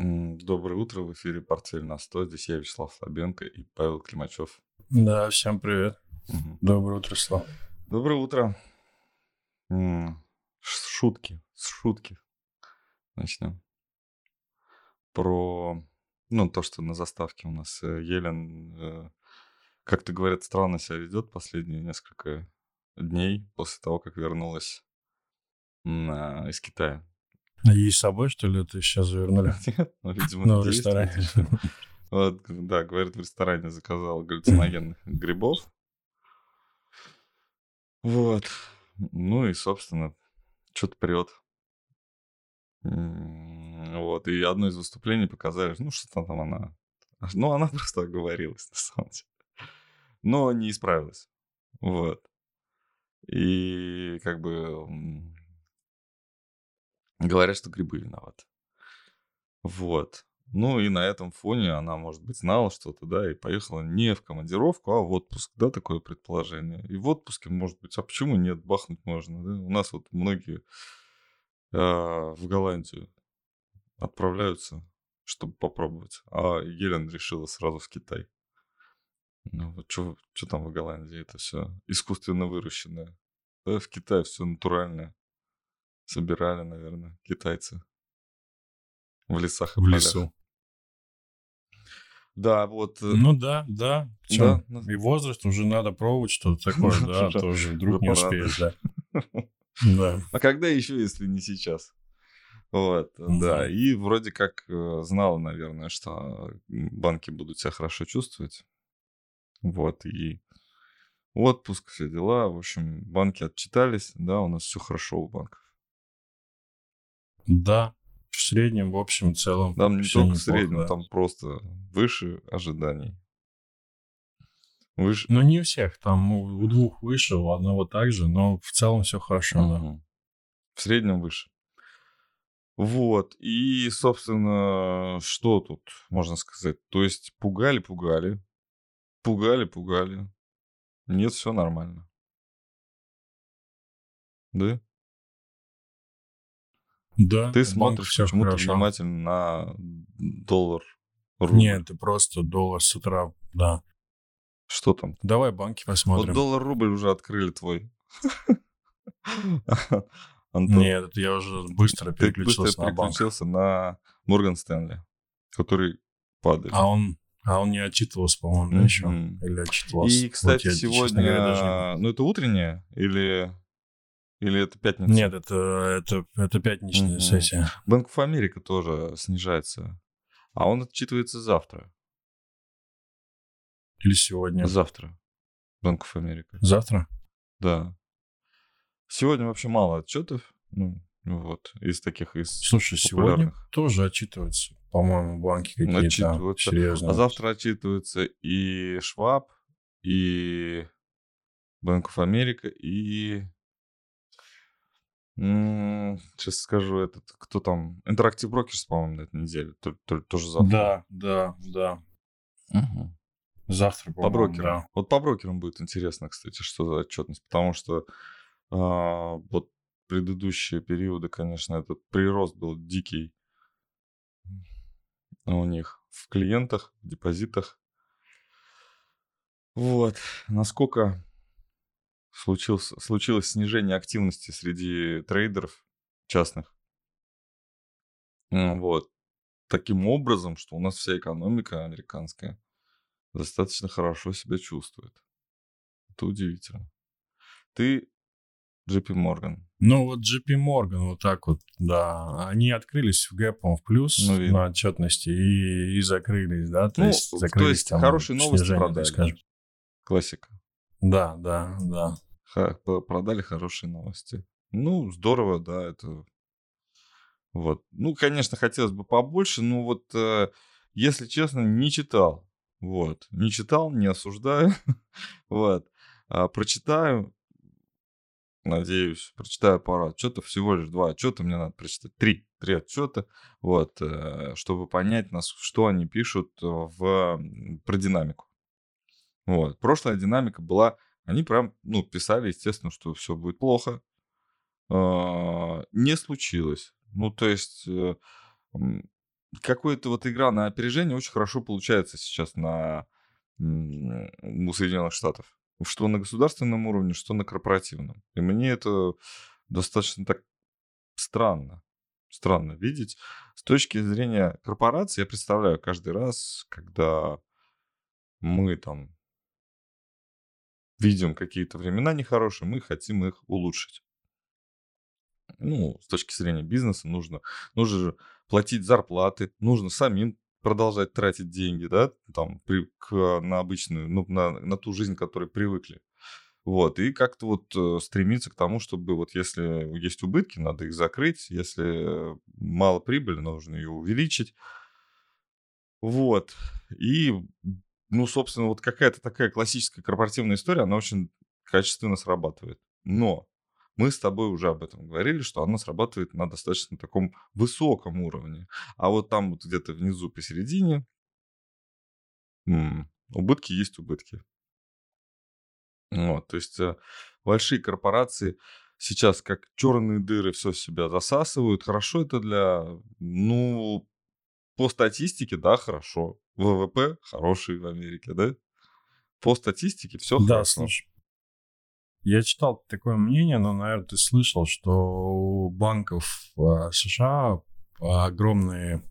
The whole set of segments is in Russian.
Доброе утро, в эфире «Портфель на 100». Здесь я, Вячеслав Слабенко и Павел Климачев. Да, всем привет. Мгм. Доброе утро, Слав. Доброе утро. Шутки, с шутки начнем. Про, ну, то, что на заставке у нас э, Елен, э, как-то говорят, странно себя ведет последние несколько дней после того, как вернулась а, из Китая. И с собой, что ли, это сейчас завернули? Нет, ну, видимо, Ну, в ресторане. Вот, да, говорит, в ресторане заказал галлюциногенных грибов. Вот. Ну и, собственно, что-то прет. Вот. И одно из выступлений показали, ну, что там она... Ну, она просто оговорилась, на самом деле. Но не исправилась. Вот. И как бы говорят, что грибы виноваты. Вот. Ну и на этом фоне она, может быть, знала что-то, да, и поехала не в командировку, а в отпуск, да, такое предположение. И в отпуске, может быть, а почему нет, бахнуть можно, да? У нас вот многие а, в Голландию отправляются, чтобы попробовать, а Елена решила сразу в Китай. Ну вот что там в Голландии, это все искусственно выращенное. Да, в Китае все натуральное. Собирали, наверное, китайцы в лесах и В полях. лесу. Да, вот. э, Ну да, да. Да, ну. И возраст уже надо пробовать что-то такое, да, Уже- тоже вдруг не успеешь, да. Да. А когда еще, если не сейчас? Вот, Мгм. да. И вроде как э, знала, наверное, что банки будут себя хорошо чувствовать. Вот, и отпуск, все дела. В общем, банки отчитались, да, у нас все хорошо у банков. Да, в среднем, в общем, в целом. Там не только в среднем, да. там просто выше ожиданий. Выше. Ну, не у всех, там у двух выше, у одного также, но в целом все хорошо, да. В среднем выше. Вот. И, собственно, что тут можно сказать? То есть пугали-пугали. Пугали-пугали. Нет, все нормально. Да? Да, Ты банках смотришь почему-то внимательно на доллар. рубль. Нет, это просто доллар с утра, да. Что там? Давай банки Вот посмотрим. доллар-рубль уже открыли твой. Антон. Нет, я уже быстро переключился быстро на банк. переключился на Морган Стэнли, который падает. А он, а он не отчитывался, по-моему, да, еще? Или отчитывался? И, Вот кстати, я, честно сегодня... говоря, даже не- Ну, это утреннее или... Или это пятница? Нет, это, это, это пятничная Мгм. сессия. Банк of Америка тоже снижается. А он отчитывается завтра. Или сегодня. Завтра. Банк of Америка. Завтра? Да. Сегодня вообще мало отчетов. Ну, вот. Из таких, из Слушай, сегодня популярных. тоже отчитываются, по-моему, банки какие-то Отчитываются. серьезные. А завтра отчитываются и Шваб, и Банк of Америка, и... Сейчас скажу, этот, кто там? Interactive Brokers, по-моему, на этой неделе. То- то- Тоже завтра. Да, да, да. Завтра, По по-моему, брокерам. Вот по брокерам будет интересно, кстати, что за отчетность. Потому что а, вот предыдущие периоды, конечно, этот прирост был дикий у них в клиентах, в депозитах. Вот. Насколько случилось, случилось снижение активности среди трейдеров частных. Вот. Таким образом, что у нас вся экономика американская достаточно хорошо себя чувствует. Это удивительно. Ты JP Morgan. Ну, вот JP Morgan, вот так вот, да, они открылись в гэпом в плюс Ну, видно. на отчетности и, и закрылись, да, то Ну, есть то закрылись есть там хорошие новости продали. скажем. Классика. Да, да, да. Продали хорошие новости. Ну, здорово, да, это... Вот. Ну, конечно, хотелось бы побольше, но вот, э, если честно, не читал. Вот. Не читал, не осуждаю. вот. А, прочитаю, надеюсь, прочитаю пару отчетов, всего лишь два отчета, мне надо прочитать три, три отчета, вот, э, чтобы понять, нас, что они пишут э, в, про динамику. Вот. Прошлая динамика была они прям, ну, писали, естественно, что все будет плохо. А, Не случилось. Ну, то есть, э, какая-то вот игра на опережение очень хорошо получается сейчас на у Соединенных Штатов. Что на государственном уровне, что на корпоративном. И мне это достаточно так странно. Странно видеть. С точки зрения корпорации, я представляю каждый раз, когда мы там видим какие-то времена нехорошие, мы хотим их улучшить. Ну, с точки зрения бизнеса нужно, нужно же платить зарплаты, нужно самим продолжать тратить деньги, да, там, при, к, на обычную, ну, на, на ту жизнь, к которой привыкли. Вот, и как-то вот э, стремиться к тому, чтобы вот если есть убытки, надо их закрыть, если мало прибыли, нужно ее увеличить. Вот, и, ну, собственно, вот какая-то такая классическая корпоративная история, она очень качественно срабатывает. Но мы с тобой уже об этом говорили, что она срабатывает на достаточно таком высоком уровне. А вот там вот где-то внизу посередине м- убытки есть убытки. Вот, то есть э, большие корпорации сейчас как черные дыры все себя засасывают. Хорошо это для, ну, по статистике, да, хорошо. ВВП хороший в Америке, да? По статистике все да, хорошо. Слушай, я читал такое мнение, но, наверное, ты слышал, что у банков а, США огромные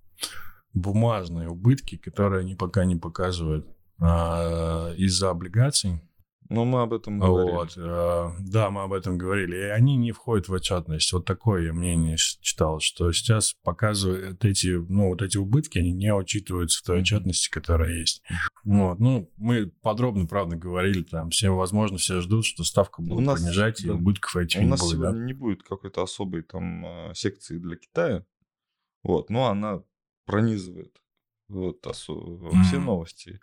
бумажные убытки, которые они пока не показывают а, из-за облигаций. Ну, мы об этом говорили. Вот, э, да, мы об этом говорили. И они не входят в отчетность. Вот такое мнение читал, что сейчас показывают эти, ну, вот эти убытки, они не учитываются в той отчетности, которая есть. Вот, ну, мы подробно, правда, говорили, там, все, возможно, все ждут, что ставка будет нас, понижать, да. и убытков этих У не нас будет. сегодня Да? не будет какой-то особой там а, секции для Китая, вот, но она пронизывает вот осо- все новости.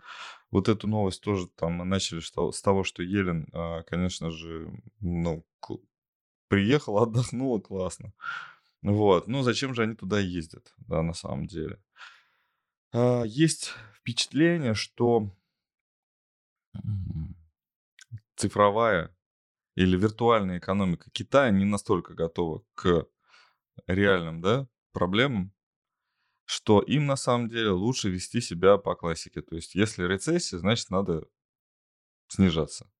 Вот эту новость тоже там начали с того, что Елен, а, конечно же, ну, приехала, отдохнула классно. Вот. Ну, зачем же они туда ездят, да, на самом деле? А, Есть впечатление, что цифровая или виртуальная экономика Китая не настолько готова к реальным, да, проблемам, что им на самом деле лучше вести себя по классике. То есть, если рецессия, значит, надо снижаться.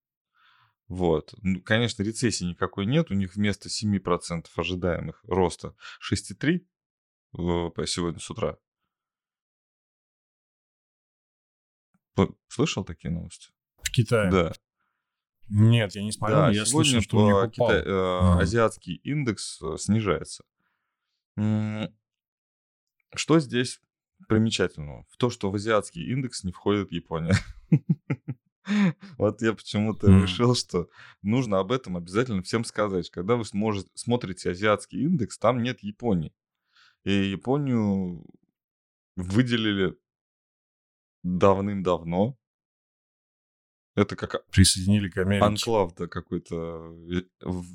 Вот. Ну, конечно, рецессии никакой нет. У них вместо 7% ожидаемых роста 6,3 ВВП сегодня с утра. Слышал такие новости? В Китае? Да. Нет, я не смотрел, Да, я сегодня слышал, что у них по упал. Кита- э, А. азиатский индекс э, снижается. Что здесь примечательного? В то, что в азиатский индекс не входит Япония. Вот я почему-то М. решил, что нужно об этом обязательно всем сказать. Когда вы сможете, смотрите азиатский индекс, там нет Японии. И Японию выделили давным-давно. Это как Присоединили к Америке. анклав да, какой-то э,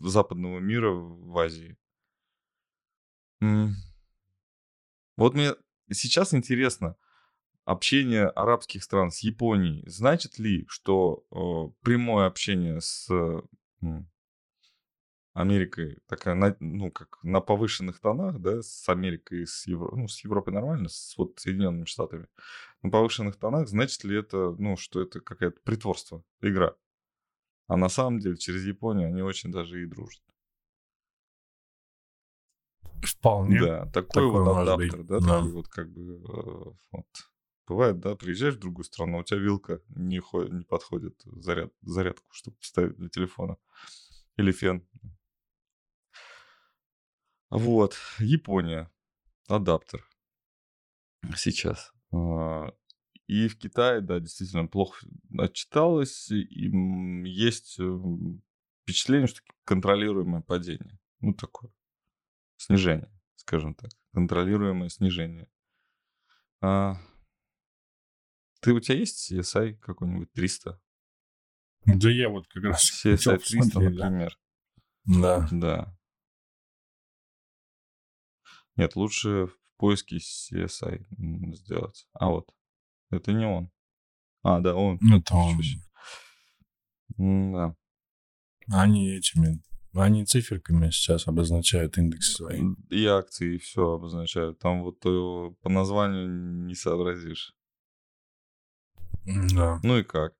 западного мира в Азии. Вот мне сейчас интересно, общение арабских стран с Японией, значит ли, что э, прямое общение с м, Америкой, такая, на- ну, как на повышенных тонах, да, с Америкой с, Евро... ну, с Европой нормально, с вот Соединенными Штатами, на повышенных тонах, значит ли это, ну, что это какое-то притворство, игра? А на самом деле через Японию они очень даже и дружат. Вполне. Да, такой такое вот адаптер, быть, да, да. такой вот как бы э, вот. Бывает, да, приезжаешь в другую страну, у тебя вилка не, хо- не подходит заряд, зарядку, чтобы вставить для телефона. Или фен. Вот, Япония, адаптер сейчас. А, И в Китае, да, действительно плохо отчиталось. И есть м, впечатление, что контролируемое падение. Ну, такое. Снижение, скажем так. Контролируемое снижение. А, ты, у тебя есть CSI какой-нибудь 300? Да я вот как раз CSI хотел 300, посмотреть, да. например. Да. Да. Нет, лучше в поиске CSI сделать. А вот, это не он. А, да, он. То Ничего себе. М, Да. они этими Они циферками сейчас обозначают индекс свои. И акции, и все обозначают. Там вот э, по названию не сообразишь. Да. Ну и как?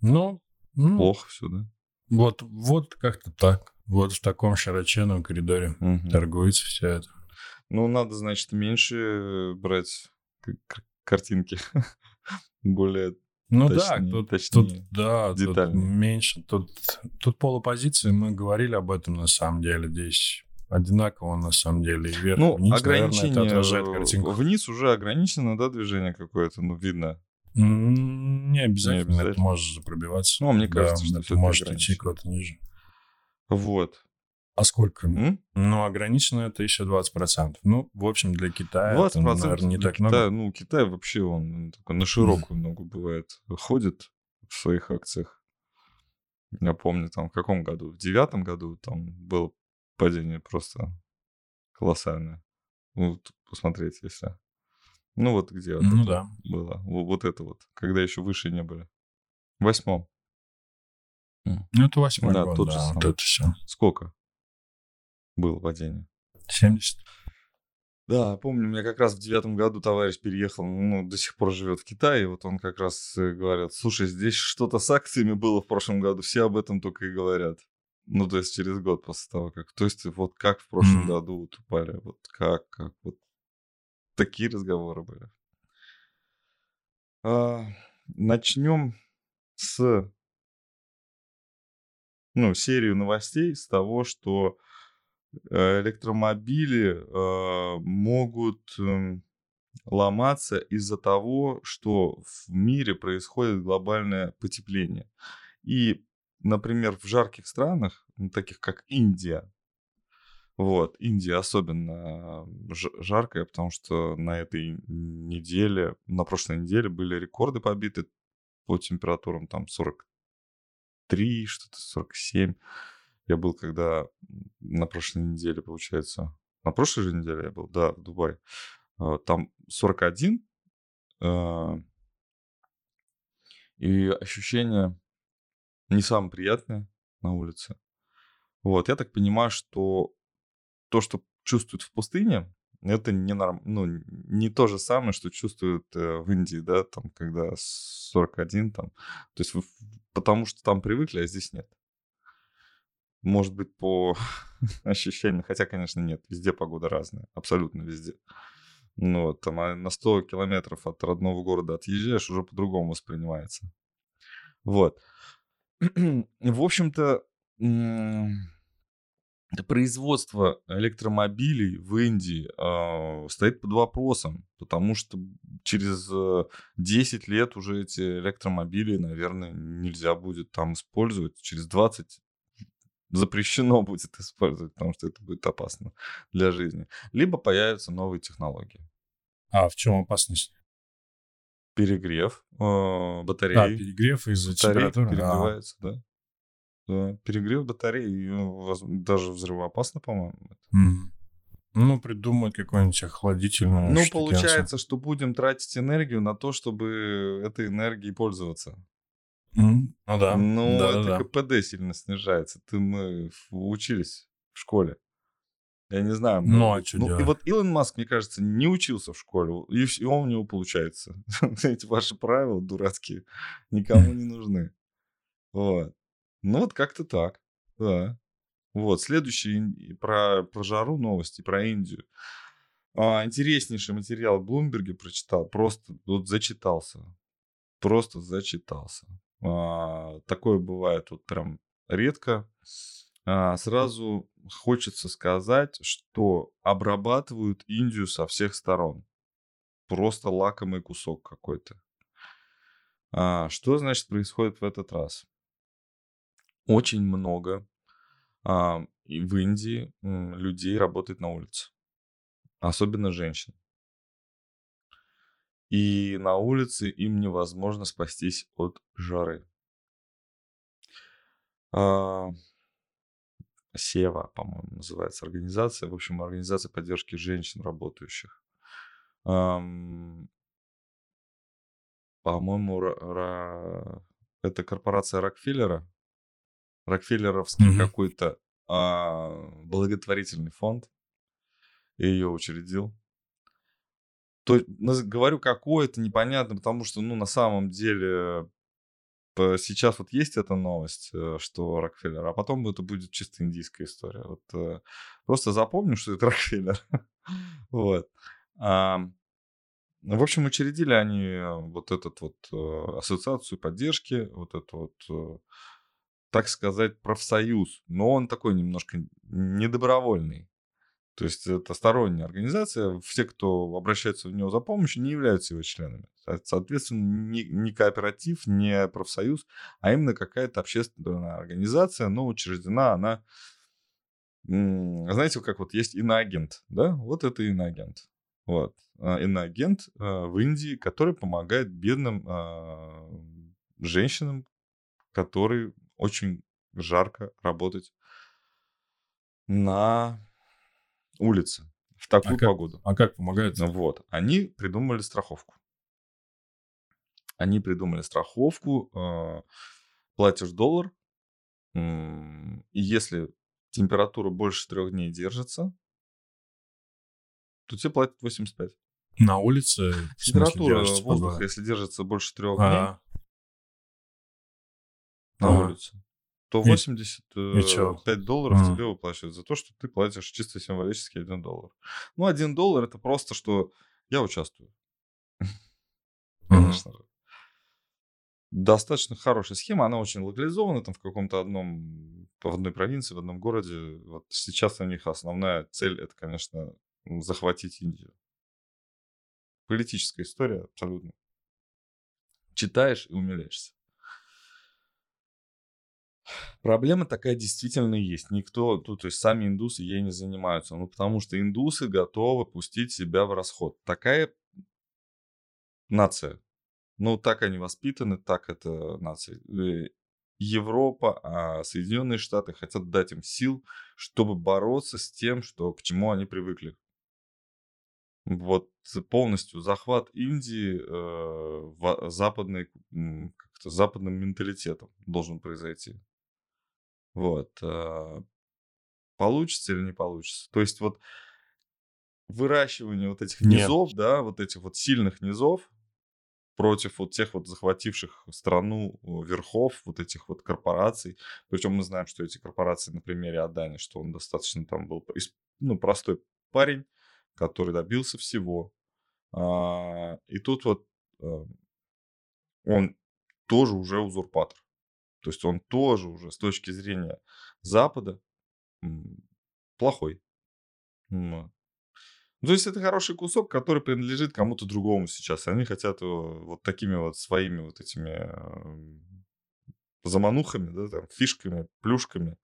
Ну, ну Плохо все, да? вот, вот как-то так. Вот в таком широченном коридоре Мгм. торгуется все это. Ну, надо, значит, меньше брать к- к- картинки. Более Ну Точнее, да, тут, точнее, тут, да, тут меньше. Тут, тут полупозиции, мы говорили об этом на самом деле. Здесь одинаково на самом деле. И вверх, Ну, вниз, наверное, ограничение это отражает картинку. вниз уже ограничено, да, движение какое-то, ну, видно. Не обязательно, обязательно. это может пробиваться. Ну, мне Да, кажется, что это может идти куда-то ниже. Вот. А сколько? М? Ну, ограничено это еще 20%. Ну, в общем, для Китая 20% это, наверное, не так Китая, много. ну, Китай вообще, он такой на широкую ногу бывает, ходит в своих акциях. Я помню, там, в каком году? В девятом году там было падение просто колоссальное. Вот посмотреть, если... Ну, вот где вот Ну да. было. Во- Вот это вот, когда еще выше не были. В восьмом. Ну, это восьмой Да, год, тот же да, вот самый. это все. Сколько было падение? 70. Да, помню, у меня как раз в девятом году товарищ переехал, ну, до сих пор живет в Китае, вот он как раз э, говорит, слушай, здесь что-то с акциями было в прошлом году, все об этом только и говорят. Ну, то есть через год после того, как... То есть вот как в прошлом Мгм. году вот упали, вот как, как, вот такие разговоры были. А, начнем с, ну, серию новостей с того, что электромобили э, могут эм, ломаться из-за того, что в мире происходит глобальное потепление. И, например, в жарких странах, ну, таких как Индия, вот, Индия особенно ж- жаркая, потому что на этой неделе, на прошлой неделе были рекорды побиты по температурам, там 43, что-то 47. Я был когда на прошлой неделе, получается, на прошлой же неделе я был, да, в Дубае. А, Там 41, а, и ощущение не самое приятное на улице. Вот, я так понимаю, что то, что чувствуют в пустыне, это не, норм... ну, не то же самое, что чувствуют э, в Индии, да, там, когда 41, там. То есть, потому что там привыкли, а здесь нет. Может быть, по ощущениям, хотя, конечно, нет, везде погода разная, абсолютно везде. Ну, вот, там а на 100 километров от родного города отъезжаешь, уже по-другому воспринимается. Вот. В общем-то, производство электромобилей в Индии а, стоит под вопросом, потому что через э, 10 лет уже эти электромобили, наверное, нельзя будет там использовать. Через 20 запрещено будет использовать, потому что это будет опасно для жизни. Либо появятся новые технологии. А в чем опасность? Перегрев э, батареи. перегрев из-за температуры. Перегревается, да. Да, перегрев батареи, воз- даже взрывоопасно, по-моему. Ну, придумают какую-нибудь охладительную Ну, штукенцию. получается, что будем тратить энергию на то, чтобы этой энергией пользоваться. Ну да. Ну, да, это да, да. КПД сильно снижается. Ты мы учились в школе. Я не знаю. Ну, может а быть. чё и вот Илон Маск, мне кажется, не учился в школе, и всё у него получается. Эти ваши правила дурацкие никому не нужны. Вот. Ну, вот как-то так. Да. Вот. Следующий про, про жару новости, про Индию. А, интереснейший материал в Блумберге прочитал. Просто вот зачитался. Просто зачитался. А, такое бывает вот прям редко. А, сразу хочется сказать, что обрабатывают Индию со всех сторон. Просто лакомый кусок какой-то. А, что значит происходит в этот раз? Очень много в Индии людей работает на улице. Особенно женщин. И на улице им невозможно спастись от жары. А, Сева, по-моему, называется организация. В общем, организация поддержки женщин работающих. Ам, По-моему, ра- это корпорация Рокфеллера. Рокфеллеровский Мгм. какой-то а, благотворительный фонд и ее учредил. То говорю, какой это непонятно, потому что, ну, на самом деле, сейчас вот есть эта новость, э, что Рокфеллер, а потом это будет чисто индийская история. Вот э, просто запомню, что это Рокфеллер. вот. В общем, учредили они э, вот этот вот ассоциацию поддержки, вот это вот, так сказать, профсоюз. Но он такой немножко недобровольный. То есть это сторонняя организация, все, кто обращается в него за помощью, не являются его членами. Соответственно, не, не кооператив, не профсоюз, а именно какая-то общественная организация, но учреждена она, знаете, как вот есть иноагент, да? Вот это иноагент. Вот. А, иноагент а, в Индии, который помогает бедным а, женщинам, которые очень жарко работать на улице в такую а как, погоду. А как помогает? Ну вот, они придумали страховку. Они придумали страховку, э, платишь доллар, э, и если температура больше трех дней держится, то тебе платят 85. На улице? Температура воздуха, если держится больше трех дней, на улице, то 85 э, долларов mm. тебе выплачивают за то, что ты платишь чисто символически 1 доллар. Ну, 1 доллар это просто, что я участвую. Конечно же. Достаточно хорошая схема, она очень локализована там в каком-то одном, в одной провинции, в одном городе. Вот сейчас у них основная цель это, конечно, захватить Индию. Политическая история абсолютно. Читаешь и умиляешься. Проблема такая действительно есть. Никто, тут, то есть сами индусы ей не занимаются. Ну, потому что индусы готовы пустить себя в расход. Такая нация. Ну, так они воспитаны, так это нация. Э, Европа, а Соединенные Штаты хотят дать им сил, чтобы бороться с тем, что, к чему они привыкли. Вот полностью захват Индии э, западной, как-то западным менталитетом должен произойти. Вот. А, получится или не получится? То есть вот выращивание вот этих низов, Нет. да, вот этих вот сильных низов против вот тех вот захвативших страну верхов, вот этих вот корпораций. Причем мы знаем, что эти корпорации на примере Адани, что он достаточно там был, ну, простой парень, который добился всего. А, и тут вот а, он тоже уже узурпатор. То есть он тоже уже с точки зрения Запада плохой. Ну, то есть это хороший кусок, который принадлежит кому-то другому сейчас. Они хотят его вот такими вот своими вот этими заманухами, да, там, фишками, плюшками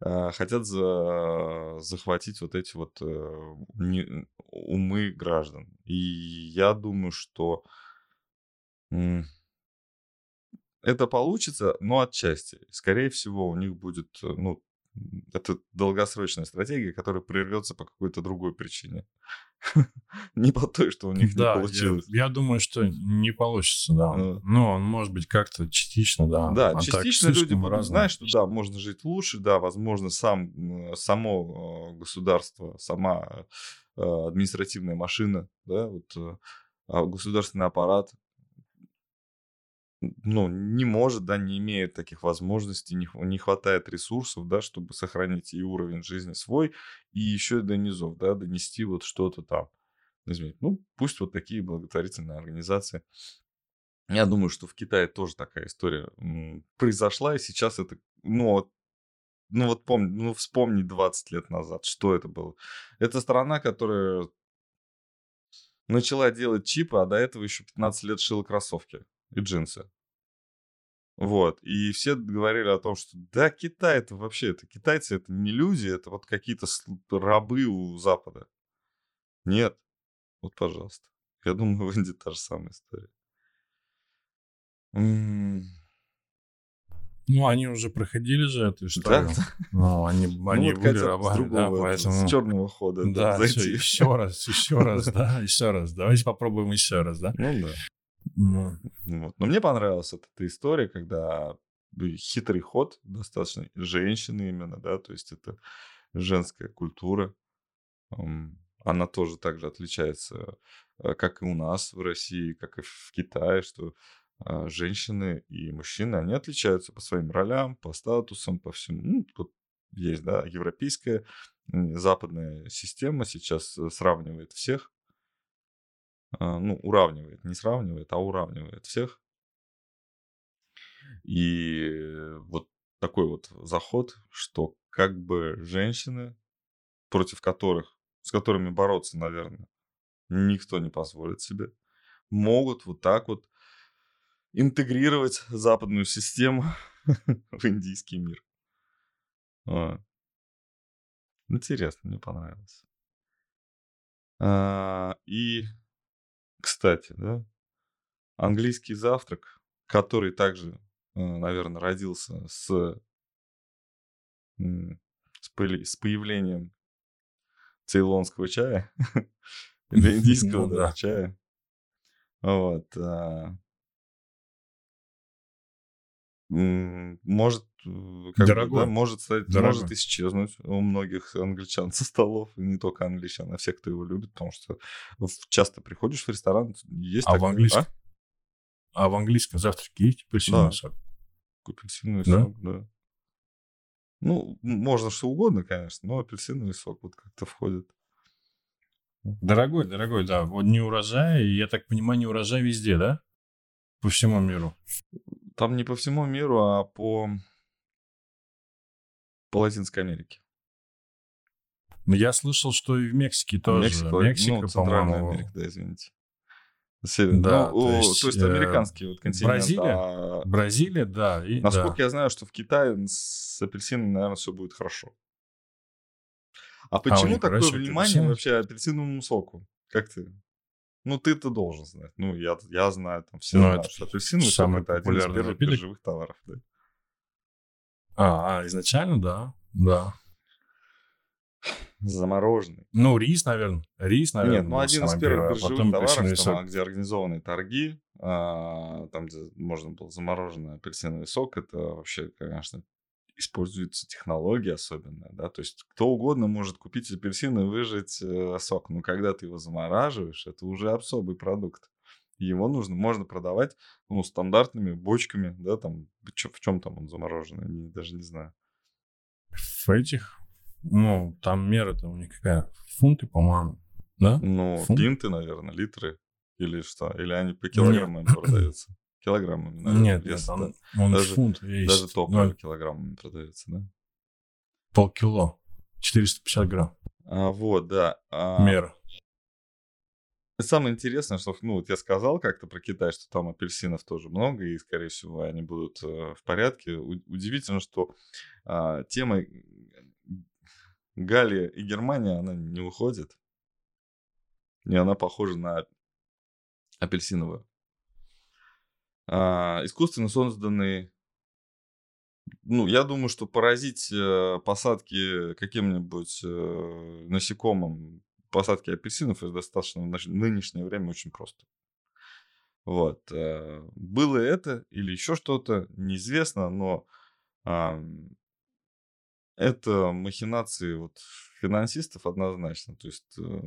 а, хотят за, захватить вот эти вот э, не, умы граждан. И я думаю, что это получится, но отчасти. Скорее всего, у них будет, э, ну, это долгосрочная стратегия, которая прервется по какой-то другой причине. не по той, что у них не получилось. Я, думаю, что не получится, да. Uh. Ну, он может быть как-то частично, да. Да, а частично люди будут знать, что да, можно жить лучше, да, возможно, сам, само э, государство, сама э, административная машина, да, вот а государственный аппарат ну, не может, да, не имеет таких возможностей, не, не хватает ресурсов, да, чтобы сохранить и уровень жизни свой, и еще до низов, да, донести вот что-то там. Ну, пусть вот такие благотворительные организации. Я думаю, что в Китае тоже такая история произошла, и сейчас это, ну, ну вот помни, ну вспомни 20 лет назад, что это было. Это страна, которая начала делать чипы, а до этого еще 15 лет шила кроссовки и джинсы. Вот. И все говорили о том, что да, Китай это вообще, это китайцы, это не люди, это вот какие-то рабы у Запада. Нет. Вот, пожалуйста. Я думаю, в Индии та же самая история. Ну, они уже проходили же эту историю. Да? Ну, они, они ну, вот были рабами, да, поэтому... С черного хода. Да, все, еще раз, еще раз, да, еще раз. Давайте попробуем еще раз, да? Ну, да. Ну. Вот. Но мне понравилась эта, история, когда хитрый ход достаточно. Женщины именно, да, то есть это женская культура. Она тоже также отличается, э, как и у нас в России, как и в Китае, что а, женщины и мужчины, они отличаются по своим ролям, по статусам, по всему. Ну, тут есть, да, европейская, западная система сейчас э, сравнивает всех. А, ну, уравнивает, не сравнивает, а уравнивает всех. И вот такой вот заход, что как бы женщины, против которых, с которыми бороться, наверное, никто не позволит себе, могут вот так вот интегрировать западную систему в индийский мир. А. Интересно, мне понравилось. А, и, кстати, да, английский завтрак, который также, э, наверное, родился с, с появлением цейлонского чая или индийского ну, да. чая. Вот. А, может, как Дорогой. бы, да, может стать, Дорогой. может исчезнуть у многих англичан со столов, и не только англичан, а всех, кто его любит, потому что часто приходишь в ресторан, есть а такое, в английском, а? а в английском завтраке есть апельсиновый да. сок? Апельсиновый да? сок, да. Ну, можно что угодно, конечно, но апельсиновый сок вот как-то входит. Дорогой, дорогой, да. Вот не урожай, я так понимаю, не урожай везде, да? По всему миру. Там не по всему миру, а по, по Латинской Америке. Ну, я слышал, что и в Мексике тоже. Мексика, Мексика ну, Центральная по-моему... Америка, да, извините. Север. Да, ну, то, есть, то есть американский вот континент. Бразилия, а... Бразилия, да. И, Насколько да. я знаю, что в Китае с апельсином, наверное, все будет хорошо. А, а почему а такое внимание апельсин? вообще апельсиновому соку? Как ты? Ну, ты-то должен знать. Ну, я, я знаю, там все ну, знают, что апельсиновый сок это один из первых напиток. биржевых товаров. Да. А, а, изначально, да, да. Замороженный. Ну, рис, наверное. Рис, наверное. Нет, ну, один из первых а биржевых товаров, там, где организованы торги, а, там, где можно было замороженный апельсиновый сок, это вообще, конечно, используется технология особенная, да, то есть кто угодно может купить апельсин и выжать э, сок, но когда ты его замораживаешь, это уже особый продукт. Его нужно, можно продавать, ну, стандартными бочками, да, там, в чем там он замороженный, не, даже не знаю. В этих, ну, там мера-то у них какая? Фунты, по-моему, да? Ну, Фунт? пинты, наверное, литры или что, или они по килограммам продаются килограммами, наверное. Нет, нет он, да. он даже, фунт весит. Даже топливо ну, килограммами продается, да? Полкило. 450 грамм. А, вот, да. А... Мера. Самое интересное, что, ну, вот я сказал как-то про Китай, что там апельсинов тоже много, и, скорее всего, они будут э, в порядке. У- удивительно, что э, тема Галия и Германия, она не уходит. И она похожа на апельсиновую а, искусственно созданный ну, я думаю, что поразить э, посадки каким-нибудь э, насекомым, посадки апельсинов, это достаточно в нынешнее время очень просто. Вот. Э, было это или еще что-то, неизвестно, но это махинации вот финансистов однозначно. То есть, э,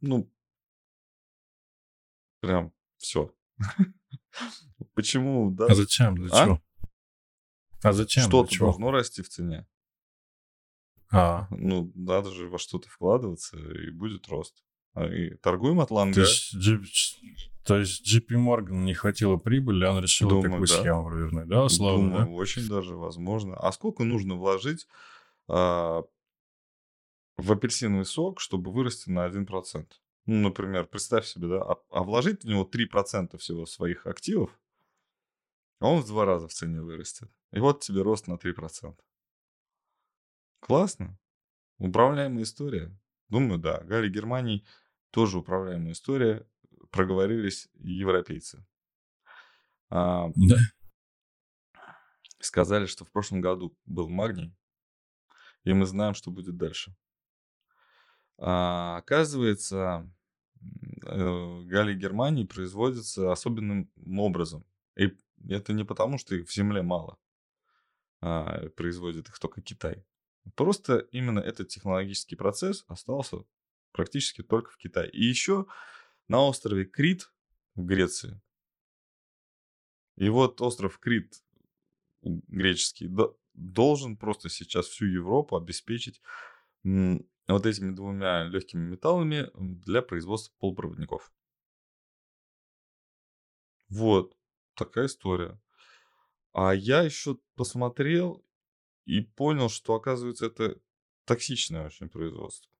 ну, прям все. Почему, да? А зачем? Для а? чего? А зачем? Что-то должно расти в цене. А. Ну, надо же во что-то вкладываться, и будет рост. А, и торгуем от ланга. То есть, то есть JP Morgan не хватило прибыли, он решил Думаю, такую да. схему провернуть, да, условно? Думаю, да? очень даже возможно. А сколько нужно вложить а, в апельсиновый сок, чтобы вырасти на 1%? Ну, например, представь себе, да, а, а вложить в него 3% всего своих активов, а он в два раза в цене вырастет. И вот тебе рост на 3%. Классно. Управляемая история. Думаю, да. Галя Германии тоже управляемая история. Проговорились европейцы. А, да. Сказали, что в прошлом году был магний, и мы знаем, что будет дальше. А, оказывается, э, галлий Германии производится особенным образом. И это не потому, что их в земле мало. а, производит их только Китай. Просто именно этот технологический процесс остался практически только в Китае. И еще на острове Крит в Греции. И вот остров Крит греческий должен просто сейчас всю Европу обеспечить вот этими двумя легкими металлами для производства полупроводников. Вот такая история. А я еще посмотрел и понял, что, оказывается, это токсичное очень производство.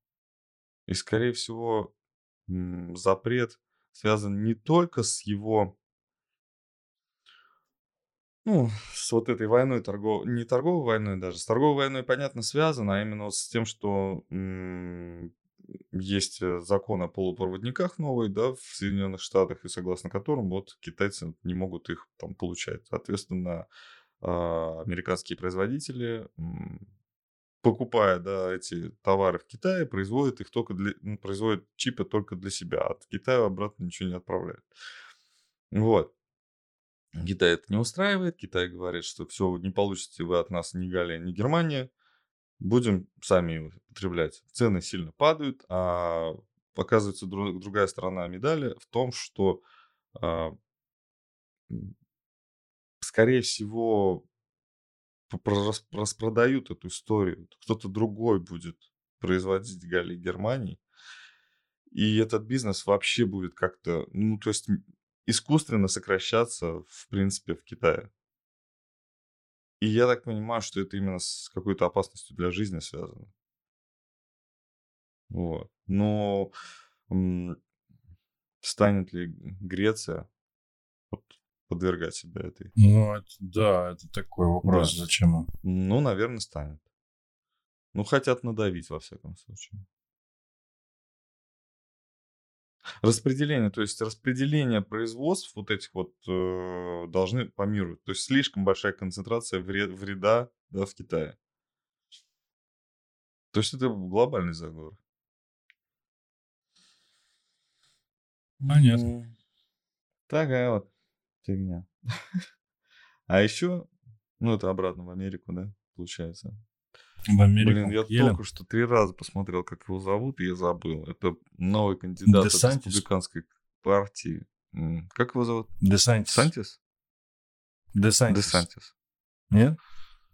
И, скорее всего, запрет связан не только с его ну, с вот этой войной торговой, не торговой войной даже, с торговой войной, понятно, связано, а именно вот с тем, что м- есть э, закон о полупроводниках новый, да, в Соединенных Штатах, и согласно которым вот китайцы не могут их там получать. Соответственно, американские производители, покупая, да, эти товары в Китае, производят их только для, производят чипы только для себя, а от Китая обратно ничего не отправляют. Вот. Китай это не устраивает. Китай говорит, что все, не получите вы от нас ни Галия, ни Германия. Будем сами его потреблять. Цены сильно падают, а показывается друг, другая сторона медали в том, что а, скорее всего распродают эту историю. Кто-то другой будет производить Галии Германии. И этот бизнес вообще будет как-то, ну, то есть искусственно сокращаться, в принципе, в Китае. И я так понимаю, что это именно с какой-то опасностью для жизни связано. Вот. Но станет ли Греция подвергать себя этой? Ну, это, да, это такой вопрос, да. зачем он? Ну, наверное, станет. Ну, хотят надавить, во всяком случае. Распределение, то есть распределение производств вот этих вот э, должны по миру. То есть слишком большая концентрация вред, вреда да, в Китае. То есть это глобальный заговор. Понятно. Такая вот фигня. А еще, ну это обратно в Америку, да, получается. В Америку. Блин, я Елен. только что три раза посмотрел, как его зовут, и я забыл. Это новый кандидат от республиканской партии. Как его зовут? Десантис. Сантис? Десантис. Десантис. Нет?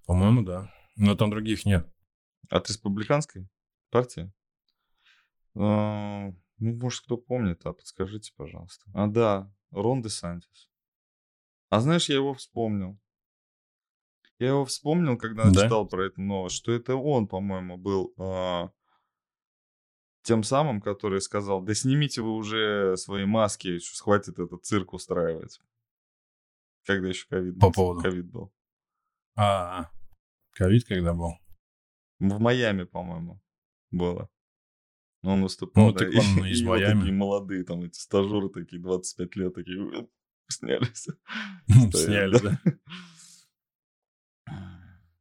По-моему, да. Но там других нет. От республиканской партии? А, ну, может, кто помнит, а подскажите, пожалуйста. А, да, Рон Десантис. А знаешь, я его вспомнил. Я его вспомнил, когда да? читал про эту новость, что это он, по-моему, был э, тем самым, который сказал, да снимите вы уже свои маски, хватит этот цирк устраивать. Когда еще ковид По поводу? ковид был. А, ковид когда был? В Майами, по-моему, было. Он выступал, ну, да, так он и, из и Майами. Вот такие молодые, там эти стажеры такие, 25 лет, такие, снялись. Сняли, да.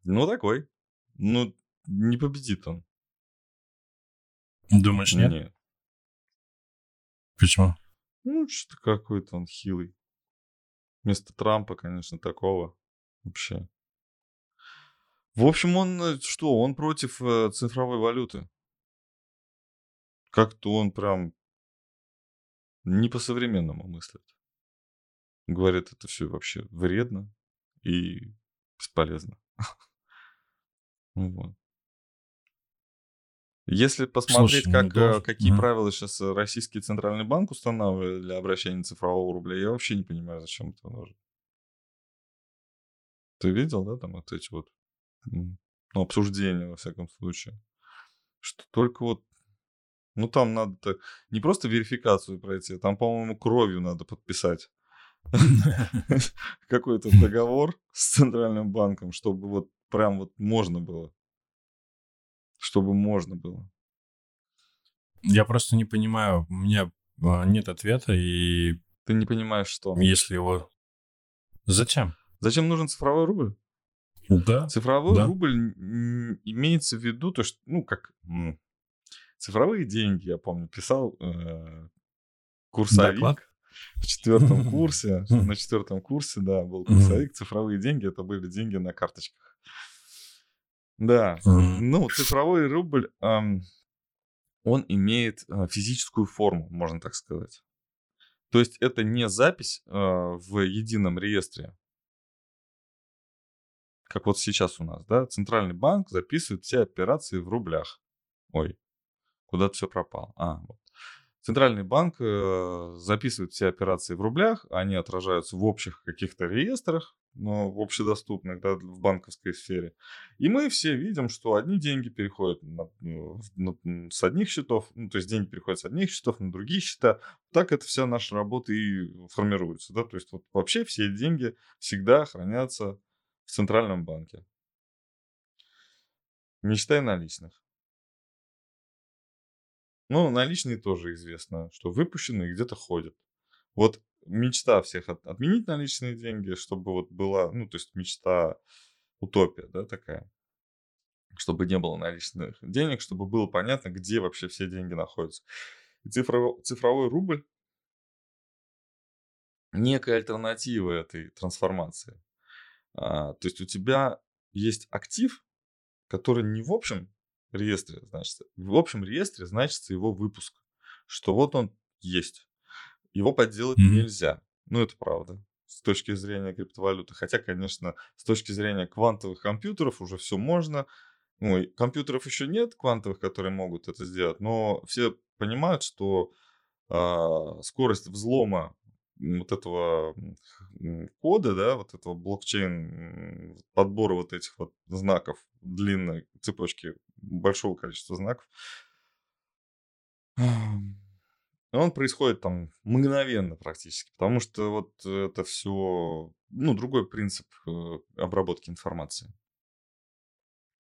Ну, такой. Ну, не победит он. Думаешь, нет? Нет. Почему? Ну, что-то какой-то он хилый. Вместо Трампа, конечно, такого вообще. В общем, он э, что? Он против э, цифровой валюты. Как-то он прям не по-современному мыслит. Говорит, это все вообще вредно и бесполезно. Вот. Если посмотреть, Слушай, как, должен... какие mm. правила сейчас Российский Центральный Банк устанавливает для обращения цифрового рубля, я вообще не понимаю, зачем это нужно. Ты видел, да, там вот эти вот ну, обсуждения, во всяком случае? Что только вот, ну там надо так, не просто верификацию пройти, там, по-моему, кровью надо подписать какой-то договор с Центральным банком, чтобы вот прям вот можно было. Чтобы можно было. Я просто не понимаю, у меня а, нет ответа, и... Ты не понимаешь, что? Если его... Зачем? Зачем нужен цифровой рубль? Да. Цифровой да. рубль имеется в виду то, что, ну, как цифровые деньги, я помню, писал э, курсовик. Доклад? В четвертом курсе, на четвертом курсе, да, был курсовик, цифровые деньги, это были деньги на карточках. Да. Ну, цифровой рубль, он имеет а, физическую форму, можно так сказать. То есть это не запись а, в едином реестре, как вот сейчас у нас, да, центральный банк записывает все операции в рублях. Ой, куда-то все пропало. А, вот. Центральный банк э, записывает все операции в рублях, они отражаются в общих каких-то реестрах, но в общедоступных, да, в банковской сфере. И мы все видим, что одни деньги переходят на- ну, на- с одних счетов, ну, то есть деньги переходят с одних счетов на другие счета. Так это вся наша работа и формируется, да, то есть вот вообще все деньги всегда хранятся в центральном банке. Не считая наличных. Ну, наличные тоже известно, что выпущены и где-то ходят. Вот мечта всех от- отменить наличные деньги, чтобы вот была, ну, то есть мечта, утопия, да, такая. Чтобы не было наличных денег, чтобы было понятно, где вообще все деньги находятся. И цифрово- цифровой рубль некая альтернатива этой трансформации. А, то есть у тебя есть актив, который не в общем реестре значится. В общем реестре значится его выпуск. Что вот он есть. Его подделать Мгм. нельзя. Ну, это правда. С точки зрения криптовалюты. Хотя, конечно, с точки зрения квантовых компьютеров уже все можно. Ну, и компьютеров еще нет квантовых, которые могут это сделать, но все понимают, что а, скорость взлома вот этого кода, да, вот этого блокчейн, подбора вот этих вот знаков длинной цепочки большого количества знаков, он происходит там мгновенно практически, потому что вот это все, ну, другой принцип э, обработки информации.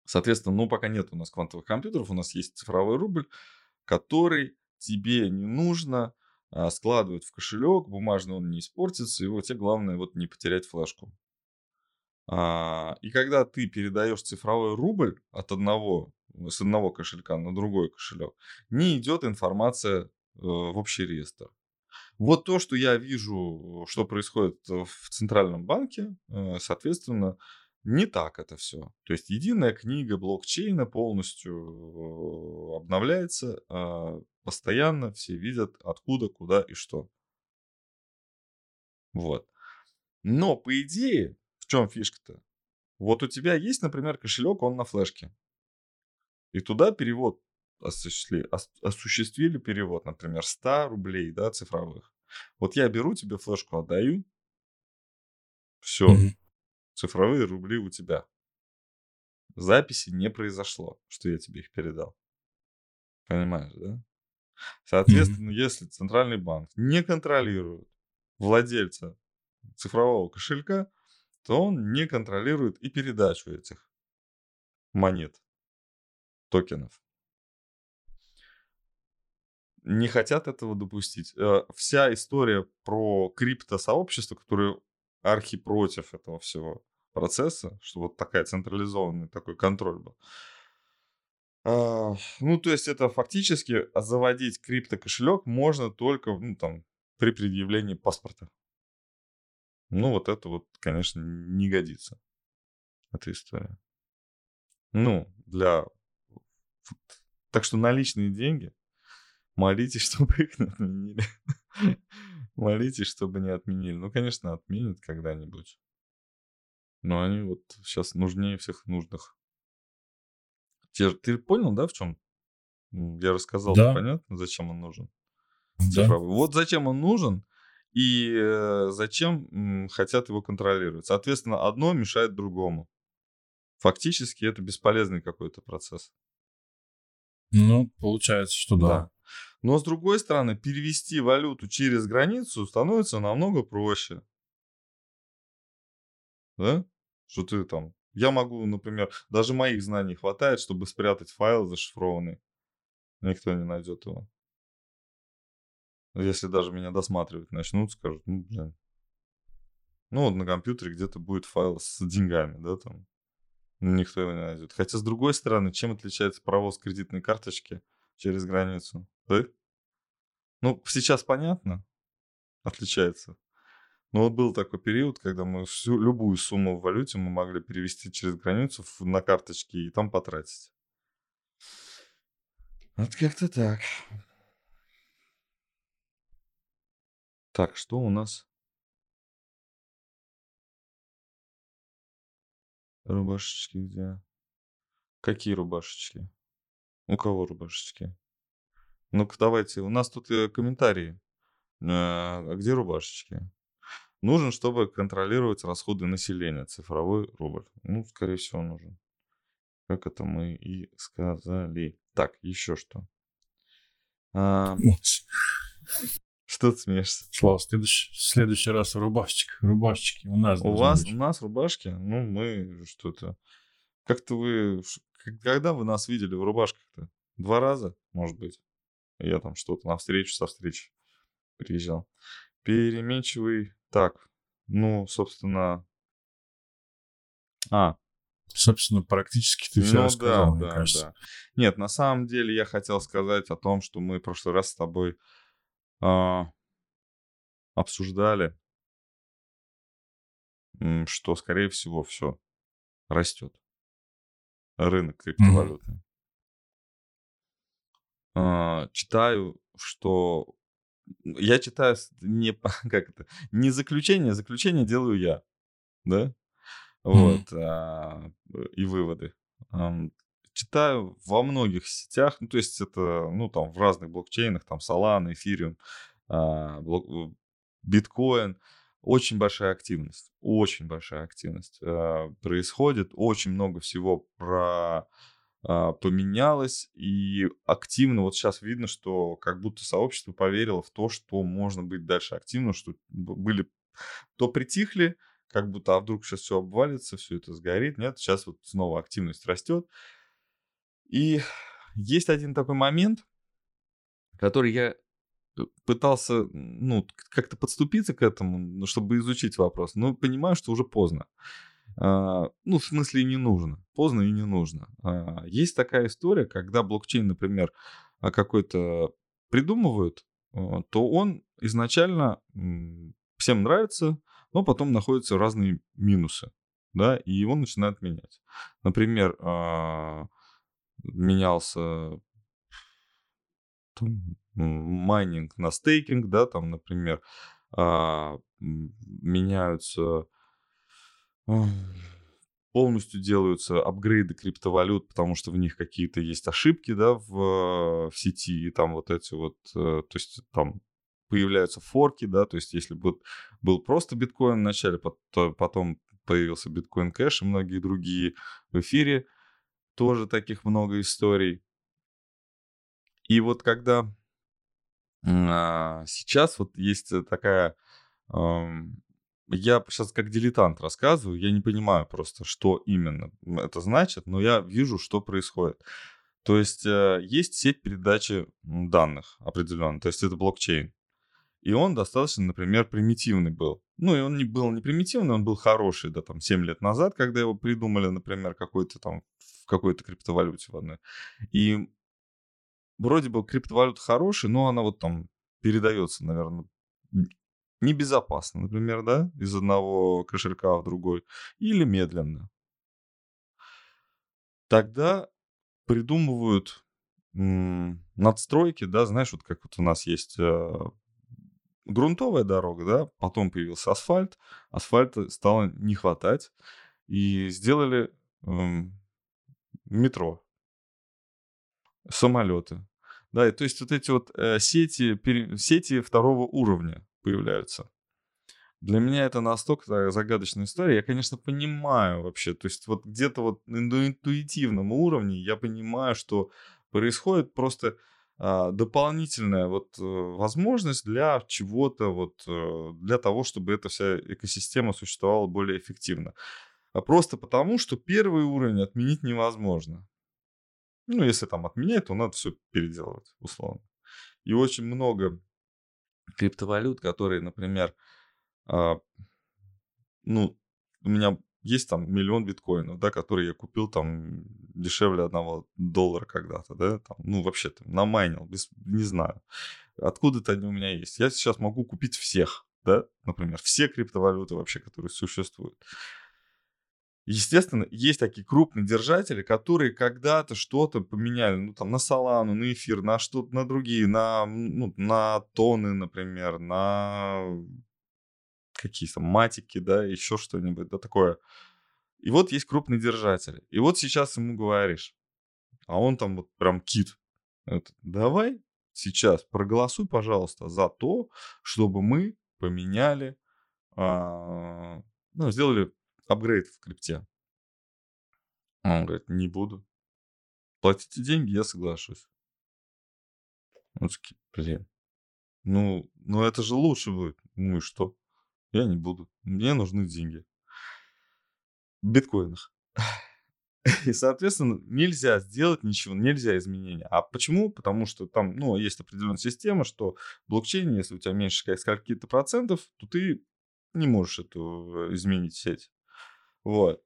Соответственно, ну, пока нет у нас квантовых компьютеров, у нас есть цифровой рубль, который тебе не нужно складывать в кошелек, бумажный он не испортится, его тебе главное вот не потерять флешку. А, и когда ты передаешь цифровой рубль от одного, с одного кошелька на другой кошелек, не идет информация э, в общий реестр. Вот то, что я вижу, что происходит э, в центральном банке, э, соответственно, не так это все. То есть единая книга блокчейна полностью э, обновляется, а, постоянно все видят откуда, куда и что. Вот. Но по идее, в чем фишка-то? Вот у тебя есть, например, кошелек, он на флешке. И туда перевод осуществили, ос- осуществили перевод, например, 100 рублей, да, цифровых. Вот я беру тебе флешку, отдаю. Все, Мгм. Цифровые рубли у тебя. Записи не произошло, что я тебе их передал. Понимаешь, да? Соответственно, если центральный банк не контролирует владельца цифрового кошелька, то он не контролирует и передачу этих монет, токенов. Не хотят этого допустить. Э, Вся история про криптосообщество, которое архи против этого всего процесса, что вот такая централизованный такой контроль был. А, Ну, то есть это фактически заводить криптокошелек можно только ну, там, при предъявлении паспорта. Ну, вот это вот, конечно, не годится. Эта история. Ну, для... Так что наличные деньги, молитесь, чтобы их не отменили. Молитесь, чтобы не отменили. Ну, конечно, отменят когда-нибудь. Но они вот сейчас нужнее всех нужных. Те- Ты понял, да, в чем? Я рассказал, Да. понятно, зачем он нужен? Да. цифровой. Вот зачем он нужен и э, зачем м, хотят его контролировать. Соответственно, одно мешает другому. Фактически это бесполезный какой-то процесс. Ну, получается, что да. Но с другой стороны, перевести валюту через границу становится намного проще. Да? Что ты там... Я могу, например, даже моих знаний хватает, чтобы спрятать файл зашифрованный. Никто не найдет его. Если даже меня досматривать начнут, скажут, ну, блин. Ну, вот на компьютере где-то будет файл с деньгами, да, там. Никто его не найдет. Хотя, с другой стороны, чем отличается провоз кредитной карточки через границу? Да? Ну, сейчас понятно, отличается. Ну вот был такой период, когда мы всю любую сумму в валюте мы могли перевести через границу на карточки и там потратить. Вот как-то так. Так, что у нас? Рубашечки где? Какие рубашечки? У кого рубашечки? Ну-ка давайте, у нас тут э, комментарии. Э, А где рубашечки? Нужен, чтобы контролировать расходы населения, цифровой рубль. Ну, скорее всего, нужен. Как это мы и сказали. Так, еще что? А, что ты смеешься? Слава, следующий, следующий раз рубашечка, рубашечки у нас У вас, быть. у нас рубашки? Ну, мы что-то... Как-то вы... Когда вы нас видели в рубашках-то? Два раза, может быть? Я там что-то на встречу со встречи приезжал. Переменчивый... Так, ну, собственно... А, Собственно, практически ты все ну рассказал, да, мне да, кажется. да. Нет, на самом деле я хотел сказать о том, что мы в прошлый раз с тобой а, обсуждали, что, скорее всего, все растет. Рынок криптовалютный. А, читаю, что... Я читаю не, как это, не заключение, заключение делаю я, да? Вот, а, и выводы. Читаю во многих сетях, ну, то есть это, ну, там, в разных блокчейнах, там, Solana, Ethereum, а, блок- э, биткоин. Очень большая активность, очень большая активность а, происходит, очень много всего про а, поменялось, и активно вот сейчас видно, что как будто сообщество поверило в то, что можно быть дальше активным, что были то притихли, как будто, а вдруг сейчас все обвалится, все это сгорит. Нет, сейчас вот снова активность растет. И есть один такой момент, который я э, пытался, ну, как-то подступиться к этому, ну, чтобы изучить вопрос, но понимаю, что уже поздно. А, Ну, в смысле, не нужно. Поздно и не нужно. А, Есть такая история, когда блокчейн, например, а, какой-то придумывают, то он изначально всем нравится, но потом находятся разные минусы, да, и его начинают менять. Например, менялся там, майнинг на стейкинг, да, там, например, меняются полностью делаются апгрейды криптовалют, потому что в них какие-то есть ошибки, да, в, в сети, и там вот эти вот, э, то есть там появляются форки, да, то есть если бы был просто биткоин в начале, пот- то потом появился биткоин кэш и многие другие в эфире, тоже таких много историй. И вот когда а, сейчас вот есть э, такая... ам, я сейчас как дилетант рассказываю, я не понимаю просто, что именно это значит, но я вижу, что происходит. То есть э, есть сеть передачи данных определенно, то есть это блокчейн. И он достаточно, например, примитивный был. Ну, и он не был не примитивный, он был хороший, да, там, 7 лет назад, когда его придумали, например, какой-то там, в какой-то криптовалюте в одной. И вроде бы криптовалюта хорошая, но она вот там передается, наверное, небезопасно, например, да, из одного кошелька в другой, или медленно. Тогда придумывают надстройки, да, знаешь, вот как вот у нас есть э, грунтовая дорога, да, потом появился асфальт, асфальта стало не хватать, и сделали эм, метро, самолеты. Да, и то есть вот эти вот э, сети, пере- сети второго уровня появляются. Для меня это настолько загадочная история. Я, конечно, понимаю вообще, то есть вот где-то вот на интуитивном уровне я понимаю, что происходит просто а, дополнительная вот э, возможность для чего-то, вот э, для того, чтобы эта вся экосистема существовала более эффективно. А просто потому, что первый уровень отменить невозможно. Ну, если там отменять, то надо все переделывать, условно. И очень много криптовалют, которые, например, а, ну, у меня есть там миллион биткоинов, да, которые я купил там дешевле одного доллара когда-то, да, там, ну, вообще там намайнил, без, не знаю. Откуда-то они у меня есть. Я сейчас могу купить всех, да, например, все криптовалюты вообще, которые существуют. Естественно, есть такие крупные держатели, которые когда-то что-то поменяли, ну, там, на Солану, на эфир, на что-то, на другие, на, ну, на тоны, например, на какие-то матики, да, еще что-нибудь, да, такое. И вот есть крупный держатель. И вот сейчас ему говоришь, а он там вот прям кит. Это, давай сейчас проголосуй, пожалуйста, за то, чтобы мы поменяли, а, ну, сделали апгрейд в крипте. А он говорит, не буду. Платите деньги, я соглашусь. Он такие, блин, ну, ну это же лучше будет. Ну и что? Я не буду. Мне нужны деньги. В биткоинах. И, соответственно, нельзя сделать ничего, нельзя изменения. А почему? Потому что там, ну, есть определенная система, что в блокчейне, если у тебя меньше скольки-то процентов, то ты не можешь эту э, изменить сеть. Вот.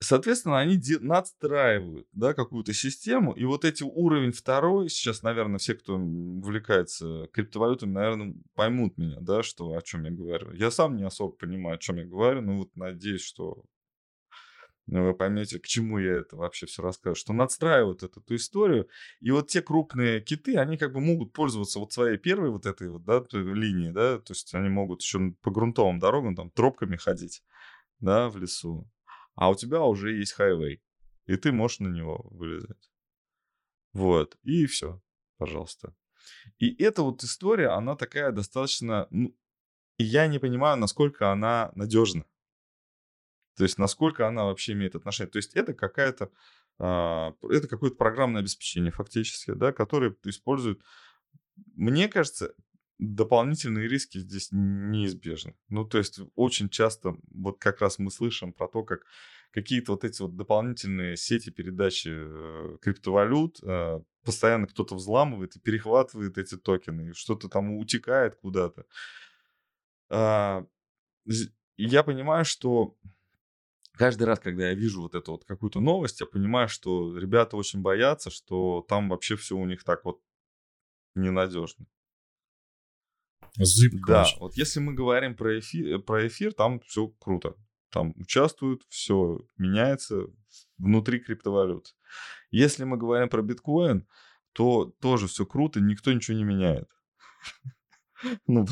Соответственно, они надстраивают да, какую-то систему, и вот эти уровень второй, сейчас, наверное, все, кто увлекается криптовалютами, наверное, поймут меня, да, что, о чем я говорю. Я сам не особо понимаю, о чем я говорю, но вот надеюсь, что вы поймете, к чему я это вообще все рассказываю, что надстраивают эту, эту историю, и вот те крупные киты, они как бы могут пользоваться вот своей первой вот этой вот, да, линии, да, то есть они могут еще по грунтовым дорогам там тропками ходить, да, в лесу, а у тебя уже есть хайвей, и ты можешь на него вылезать. Вот, и все, пожалуйста. И эта вот история, она такая достаточно... Ну, я не понимаю, насколько она надежна. То есть, насколько она вообще имеет отношение. То есть, это какая-то... А, это какое-то программное обеспечение фактически, да, которое используют... Мне кажется, дополнительные риски здесь неизбежны. Ну, то есть очень часто вот как раз мы слышим про то, как какие-то вот эти вот дополнительные сети передачи э, криптовалют э, постоянно кто-то взламывает и перехватывает эти токены, и что-то там утекает куда-то. А, я понимаю, что каждый раз, когда я вижу вот эту вот какую-то новость, я понимаю, что ребята очень боятся, что там вообще все у них так вот ненадежно. Зыбко. Да, очень. вот если мы говорим про эфир, про эфир, там все круто. Там участвуют, все меняется внутри криптовалют. Если мы говорим про биткоин, то тоже все круто, никто ничего не меняет. Ну,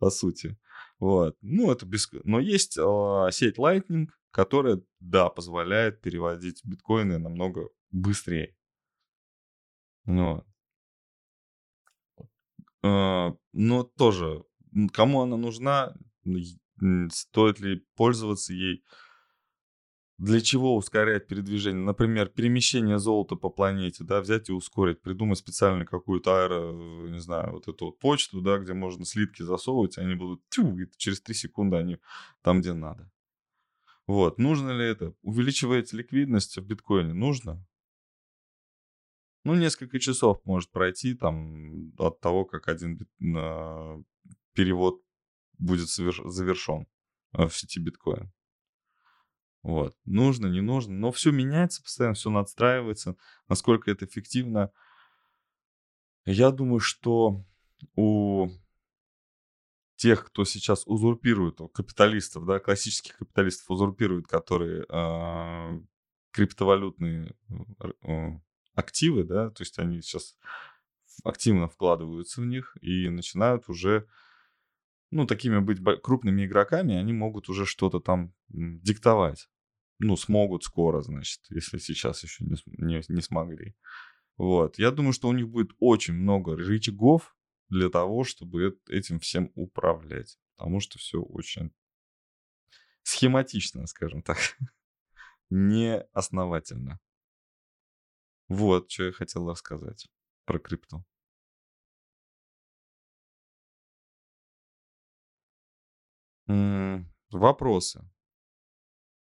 по сути. Вот. Ну, это без... Но есть э, сеть Lightning, которая, да, позволяет переводить биткоины намного быстрее. Ну, а, но тоже, кому она нужна, стоит ли пользоваться ей, для чего ускорять передвижение? Например, перемещение золота по планете, да, взять и ускорить, придумать специально какую-то аэро, не знаю, вот эту вот почту, да, где можно слитки засовывать, они будут тю, и через 3 секунды они там, где надо. Вот, нужно ли это? Увеличивать ликвидность в биткоине? Нужно ну, несколько часов может пройти там от того, как один э, перевод будет завершен в сети биткоин. Вот. Нужно, не нужно. Но все меняется постоянно, все надстраивается. Насколько это эффективно. Я думаю, что у тех, кто сейчас узурпирует, капиталистов, да, классических капиталистов узурпирует, которые э, криптовалютные э, активы, да, то есть они сейчас активно вкладываются в них и начинают уже, ну, такими быть крупными игроками, они могут уже что-то там диктовать. Ну, смогут скоро, значит, если сейчас еще не, не, не смогли. Вот. Я думаю, что у них будет очень много рычагов для того, чтобы этим всем управлять. Потому что все очень схематично, скажем так, не основательно. Вот, что я хотел рассказать про крипту. Вопросы.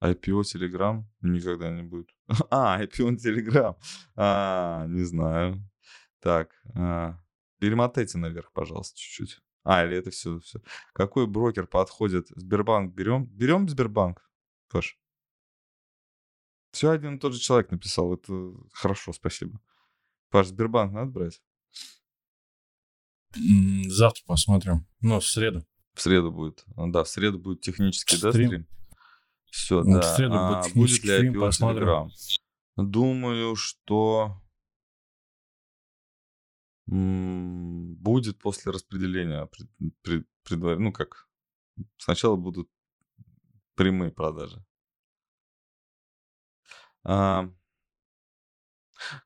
IPO Telegram никогда не будет. А, IPO Telegram. А, не знаю. Так, а, перемотайте наверх, пожалуйста, чуть-чуть. А, или это все, все. Какой брокер подходит? Сбербанк берем? Берем Сбербанк, Паш? Все один и тот же человек написал. Это хорошо, спасибо. Паш, Сбербанк надо брать? Завтра посмотрим. Ну, в среду. В среду будет. А, Да, в среду будет технический да, Стрим. стрим. Все, Ну, в да. среду будет А, будет технический ли стрим, IPO. Telegram? Думаю, что будет после распределения пред- пред- предвар- Ну, как? Сначала будут прямые продажи. А,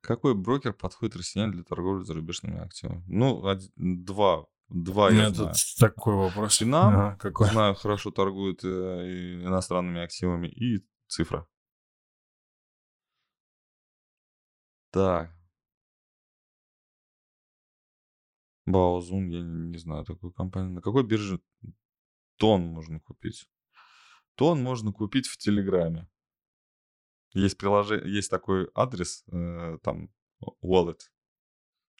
какой брокер подходит россиян для торговли зарубежными активами? Ну, один- два. Два я знаю. такой вопрос. Финам? Ага, какой? Знаю, хорошо торгуют э, иностранными активами. И цифра. Так. Баозун, я не, не знаю такую компанию. На какой бирже тон можно купить? Тон можно купить в Телеграме. Есть приложение, есть такой адрес, э, там wallet.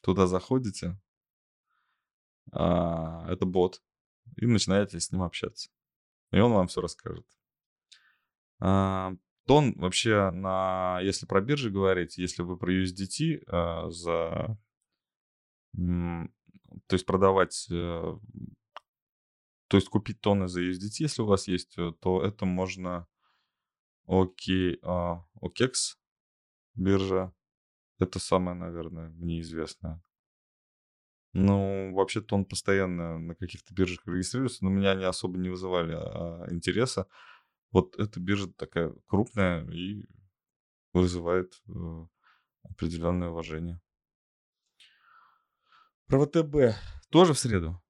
Туда заходите, а, это бот, и начинаете с ним общаться. И он вам все расскажет. А, Тон вообще на, если про биржи говорить, если вы про USDT а, за, м, то есть продавать, э, то есть купить тонны за USDT, если у вас есть, э, то это можно окей, а, OKEX биржа. Это самое, наверное, мне известное. Ну, вообще-то он постоянно на каких-то биржах регистрируется, но меня они особо не вызывали а, интереса. Вот эта биржа такая крупная и вызывает э, определенное уважение. Про ВТБ тоже в среду?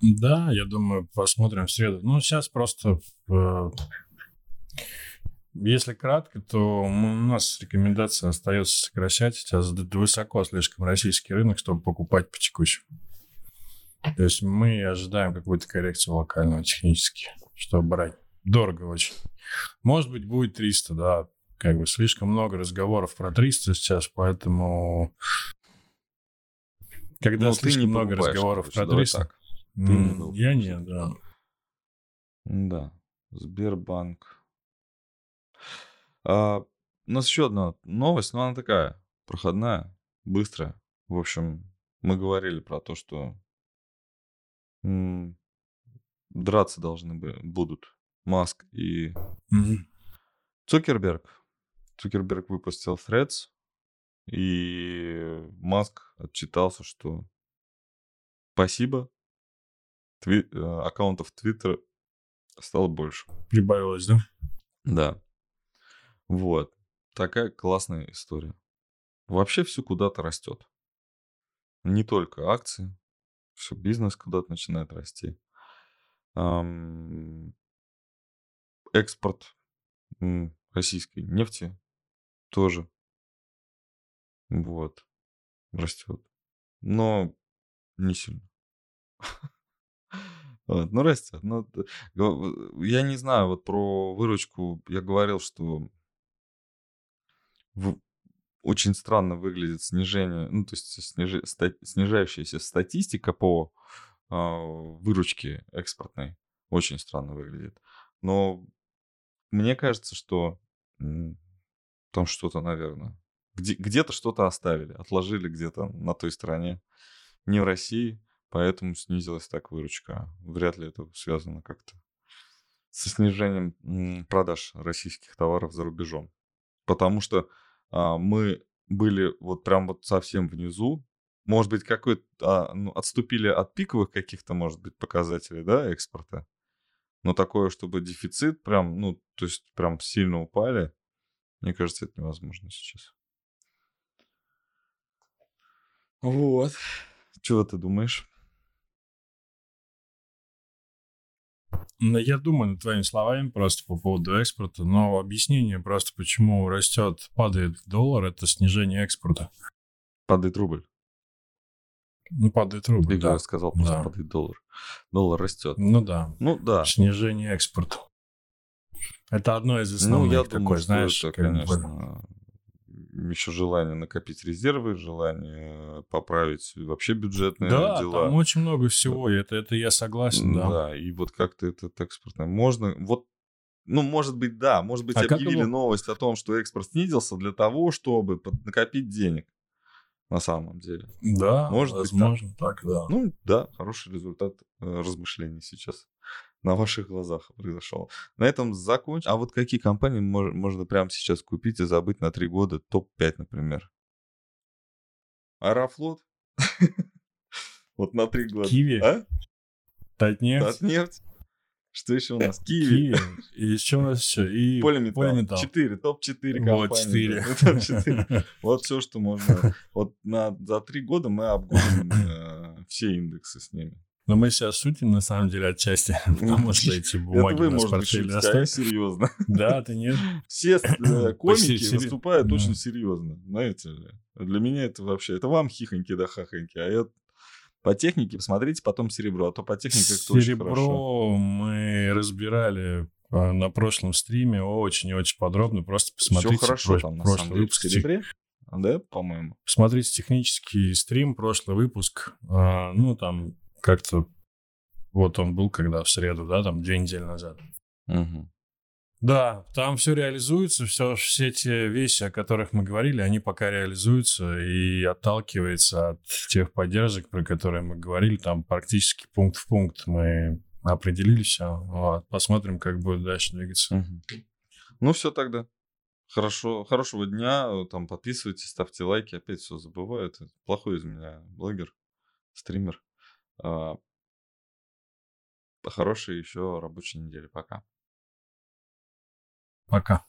Да, я думаю, посмотрим в среду. Ну, сейчас просто, э, если кратко, то мы- у нас рекомендация остается сокращать. Сейчас высоко слишком российский рынок, чтобы покупать по текущему. То есть мы ожидаем какую-то коррекцию локального технически, чтобы брать. Дорого очень. Может быть, будет 300, да. Как бы слишком много разговоров про 300 сейчас, поэтому... Когда Ну, ты слишком не много разговоров короче, про давай 300... так. М, не. Я нет, да. Да, Сбербанк. А, у нас еще одна новость, но она такая проходная, быстрая. В общем, мы говорили про то, что м, драться должны бы, будут Маск и Мгм. Цукерберг. Цукерберг выпустил Threads, и Маск отчитался, что спасибо, Тви- э, аккаунтов Твиттера стало больше. Прибавилось, да? Да. Вот. Такая классная история. Вообще все куда-то растет. Не только акции, все бизнес куда-то начинает расти. Экспорт российской нефти тоже вот растет. Но не сильно. Вот, ну, растет. Го- я не знаю, вот про выручку я говорил, что в- очень странно выглядит снижение, ну, то есть снижи- ста- снижающаяся статистика по а, выручке экспортной. Очень странно выглядит. Но мне кажется, что там что-то, наверное, где- где-то что-то оставили, отложили где-то на той стороне, не в России, поэтому снизилась так выручка. Вряд ли это связано как-то со снижением продаж российских товаров за рубежом. Потому что мы были вот прям вот совсем внизу. Может быть, какой а, ну, отступили от пиковых каких-то, может быть, показателей, да, экспорта. Но такое, чтобы дефицит прям, ну, то есть прям сильно упали, мне кажется, это невозможно сейчас. Вот. Чего ты думаешь? Я думаю над твоими словами просто по поводу экспорта, но объяснение просто, почему растет, падает доллар, это снижение экспорта. Падает рубль. Ну, падает рубль, Ты да. сказал, просто Да. падает доллар. Доллар растет. Ну да, Ну да. снижение экспорта. Это одно из Ну, основных я такое, думаю, что знаешь, это, как бы- конечно, еще желание накопить резервы, желание поправить вообще бюджетные Да, дела. там очень много всего, и это, это я согласен, да. Да, и вот как-то этот экспортное можно... Вот, ну, может быть, да, может быть, А объявили его- новость о том, что экспорт снизился для того, чтобы накопить денег. На самом деле. Да, Может быть, возможно, так, да. Ну, да, хороший результат э, размышлений сейчас на ваших глазах произошел. На этом закончим. А вот какие компании мож- можно прямо сейчас купить и забыть на три года? Топ-5, например. Аэрофлот? Вот на три года. Киви, А? Татнефть, Татнефть? Что еще у нас? Киви. И еще у нас еще? И Полиметалл. Полиметалл. Четыре, топ-4 Вот, компании. четыре. да. Топ-4. Вот все, что можно. Вот на, за три года мы обгоним э, все индексы с ними. Но мы сейчас шутим, на самом деле, отчасти, потому что эти бумаги Это вы, у нас шутите, а серьезно. Да, ты нет. Все э, комики выступают очень серьезно, знаете ли. Для меня это вообще... Это вам хихоньки да хахоньки, а я... По технике посмотрите потом серебро, а то по технике это очень хорошо. Серебро мы разбирали а, на прошлом стриме очень и очень подробно. Просто Все посмотрите хорошо прош- там, на прошлый самом деле, выпуск. серебре. Да, по-моему. Посмотрите технический стрим, прошлый выпуск. А, ну, там как-то... Вот он был когда в среду, да, там две недели назад. Мгм. Да, там все реализуется, все, все те вещи, о которых мы говорили, они пока реализуются и отталкивается от тех поддержек, про которые мы говорили, там практически пункт в пункт мы определили все. Вот, посмотрим, как будет дальше двигаться. Ну, все тогда. Хорошо, хорошего дня. Там подписывайтесь, ставьте лайки. Опять все забываю. Это плохой из меня блогер, стример. А, Хорошей еще рабочей недели. Пока. Пока.